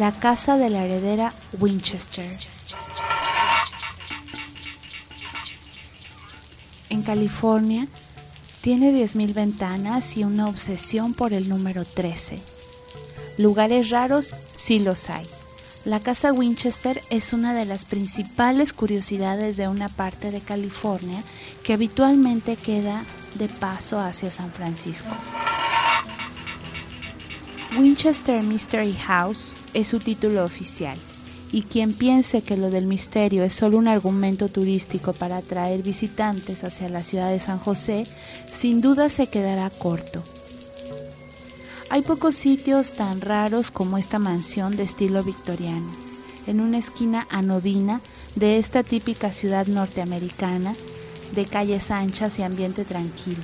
la casa de la heredera Winchester. En California, tiene 10.000 ventanas y una obsesión por el número 13. Lugares raros sí los hay. La casa Winchester es una de las principales curiosidades de una parte de California que habitualmente queda de paso hacia San Francisco. Winchester Mystery House es su título oficial, y quien piense que lo del misterio es solo un argumento turístico para atraer visitantes hacia la ciudad de San José, sin duda se quedará corto. Hay pocos sitios tan raros como esta mansión de estilo victoriano, en una esquina anodina de esta típica ciudad norteamericana, de calles anchas y ambiente tranquilo.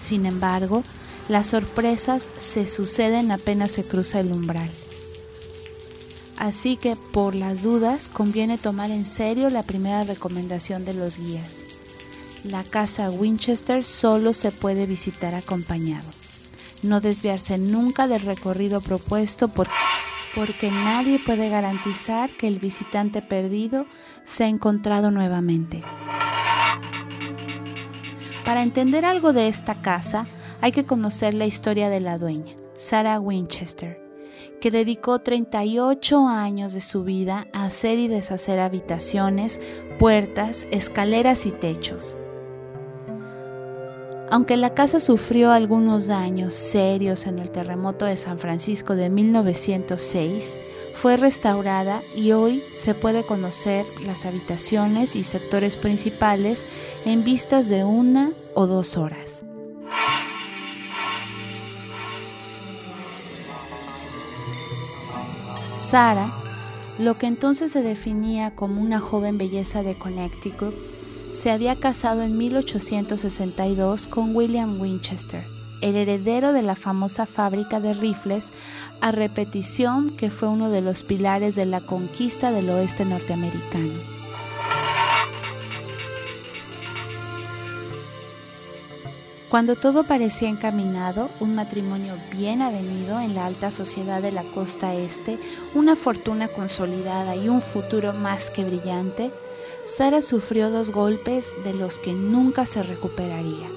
Sin embargo, las sorpresas se suceden apenas se cruza el umbral. Así que por las dudas conviene tomar en serio la primera recomendación de los guías. La casa Winchester solo se puede visitar acompañado. No desviarse nunca del recorrido propuesto porque nadie puede garantizar que el visitante perdido sea encontrado nuevamente. Para entender algo de esta casa, hay que conocer la historia de la dueña, Sarah Winchester, que dedicó 38 años de su vida a hacer y deshacer habitaciones, puertas, escaleras y techos. Aunque la casa sufrió algunos daños serios en el terremoto de San Francisco de 1906, fue restaurada y hoy se puede conocer las habitaciones y sectores principales en vistas de una o dos horas. Sara, lo que entonces se definía como una joven belleza de Connecticut, se había casado en 1862 con William Winchester, el heredero de la famosa fábrica de rifles a repetición que fue uno de los pilares de la conquista del oeste norteamericano. Cuando todo parecía encaminado, un matrimonio bien avenido en la alta sociedad de la costa este, una fortuna consolidada y un futuro más que brillante, Sara sufrió dos golpes de los que nunca se recuperaría.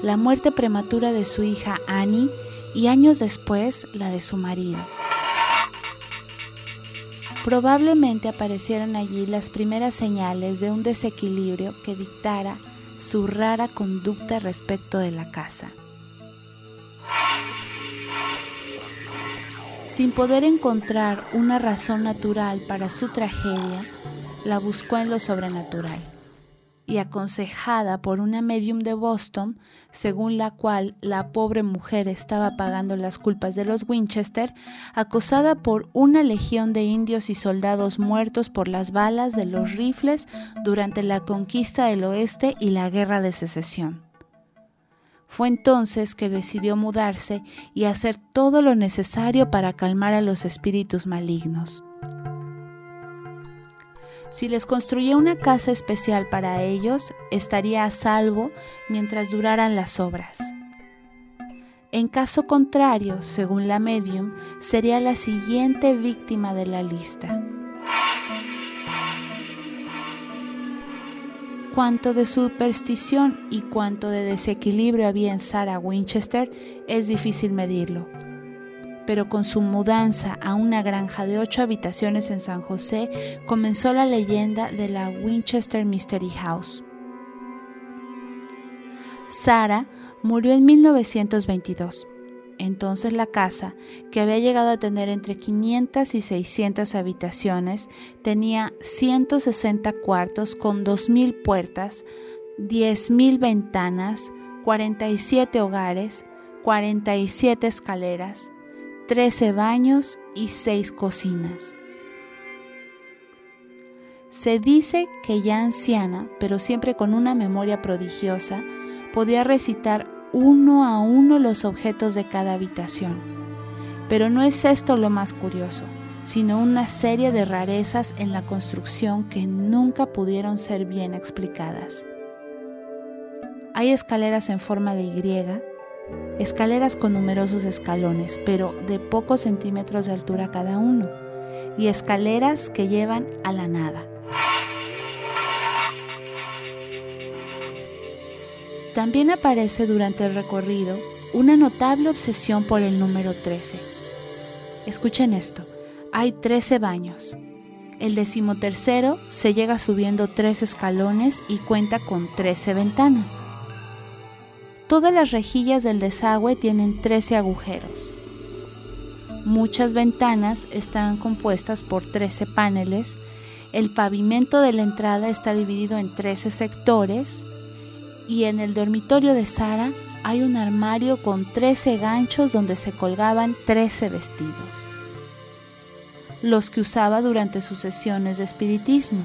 La muerte prematura de su hija Annie y años después la de su marido. Probablemente aparecieron allí las primeras señales de un desequilibrio que dictara su rara conducta respecto de la casa. Sin poder encontrar una razón natural para su tragedia, la buscó en lo sobrenatural y aconsejada por una medium de Boston, según la cual la pobre mujer estaba pagando las culpas de los Winchester, acosada por una legión de indios y soldados muertos por las balas de los rifles durante la conquista del oeste y la guerra de secesión. Fue entonces que decidió mudarse y hacer todo lo necesario para calmar a los espíritus malignos si les construía una casa especial para ellos, estaría a salvo mientras duraran las obras. En caso contrario, según la medium, sería la siguiente víctima de la lista. Cuanto de superstición y cuanto de desequilibrio había en Sarah Winchester es difícil medirlo pero con su mudanza a una granja de ocho habitaciones en San José comenzó la leyenda de la Winchester Mystery House. Sara murió en 1922. Entonces la casa, que había llegado a tener entre 500 y 600 habitaciones, tenía 160 cuartos con 2.000 puertas, 10.000 ventanas, 47 hogares, 47 escaleras, 13 baños y 6 cocinas. Se dice que ya anciana, pero siempre con una memoria prodigiosa, podía recitar uno a uno los objetos de cada habitación. Pero no es esto lo más curioso, sino una serie de rarezas en la construcción que nunca pudieron ser bien explicadas. Hay escaleras en forma de Y, escaleras con numerosos escalones, pero de pocos centímetros de altura cada uno, y escaleras que llevan a la nada. También aparece durante el recorrido una notable obsesión por el número 13. Escuchen esto, hay 13 baños. El decimotercero se llega subiendo tres escalones y cuenta con 13 ventanas. Todas las rejillas del desagüe tienen 13 agujeros. Muchas ventanas están compuestas por 13 paneles. El pavimento de la entrada está dividido en 13 sectores. Y en el dormitorio de Sara hay un armario con 13 ganchos donde se colgaban 13 vestidos. Los que usaba durante sus sesiones de espiritismo.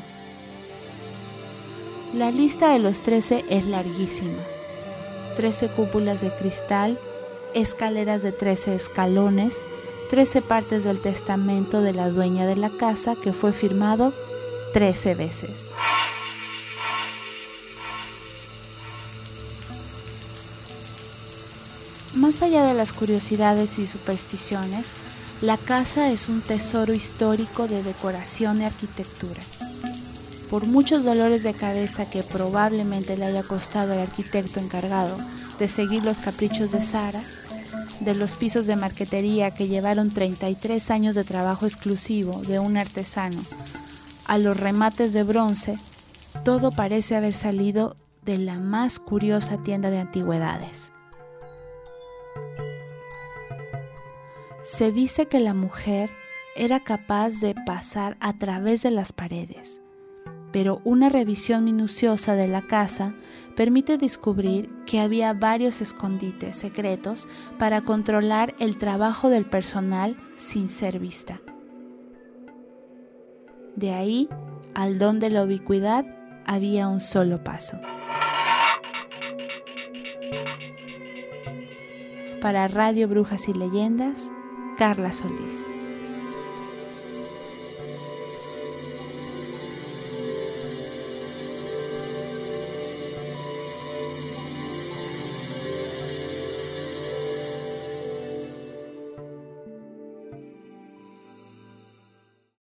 La lista de los 13 es larguísima 13 cúpulas de cristal, escaleras de 13 escalones, 13 partes del testamento de la dueña de la casa que fue firmado 13 veces. Más allá de las curiosidades y supersticiones, la casa es un tesoro histórico de decoración y arquitectura por muchos dolores de cabeza que probablemente le haya costado al arquitecto encargado de seguir los caprichos de Sara, de los pisos de marquetería que llevaron 33 años de trabajo exclusivo de un artesano, a los remates de bronce, todo parece haber salido de la más curiosa tienda de antigüedades. Se dice que la mujer era capaz de pasar a través de las paredes, pero una revisión minuciosa de la casa permite descubrir que había varios escondites secretos para controlar el trabajo del personal sin ser vista. De ahí al don de la ubicuidad había un solo paso. Para Radio Brujas y Leyendas, Carla Solís.